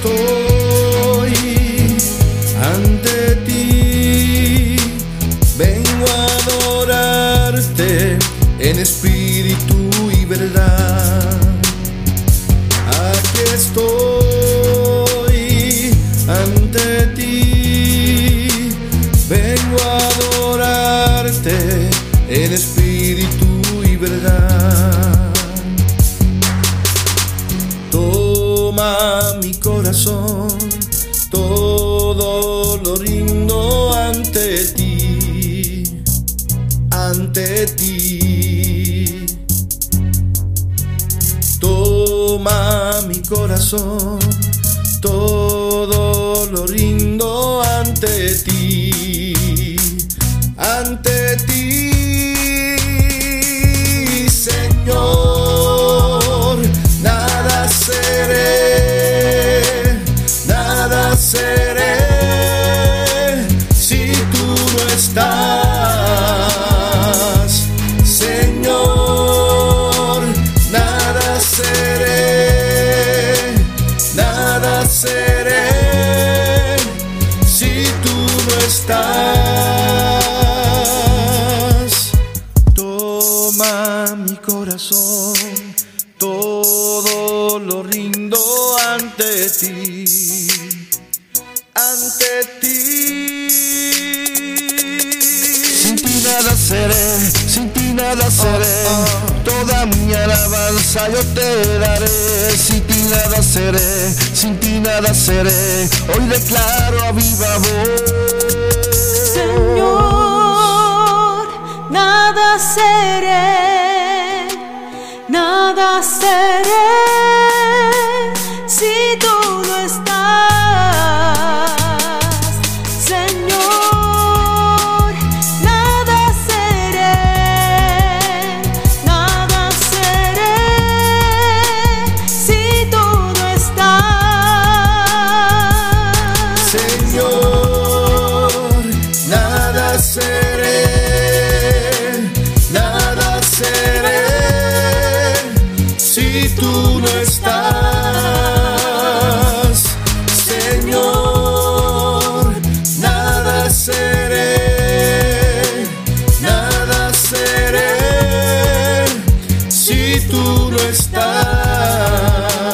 estoy ante ti. Vengo a adorarte en espíritu y verdad. Aquí estoy ante ti. Vengo a adorarte en espíritu corazón, todo lo rindo ante ti, ante ti. Toma mi corazón, todo lo rindo ante ti, ante ti, Mi corazón, todo lo rindo ante ti, ante ti. Sin ti nada seré, sin ti nada seré. Toda mi alabanza yo te daré. Sin ti nada seré, sin ti nada seré. Hoy declaro a viva voz. Señor, nada seré, tú tú no estás.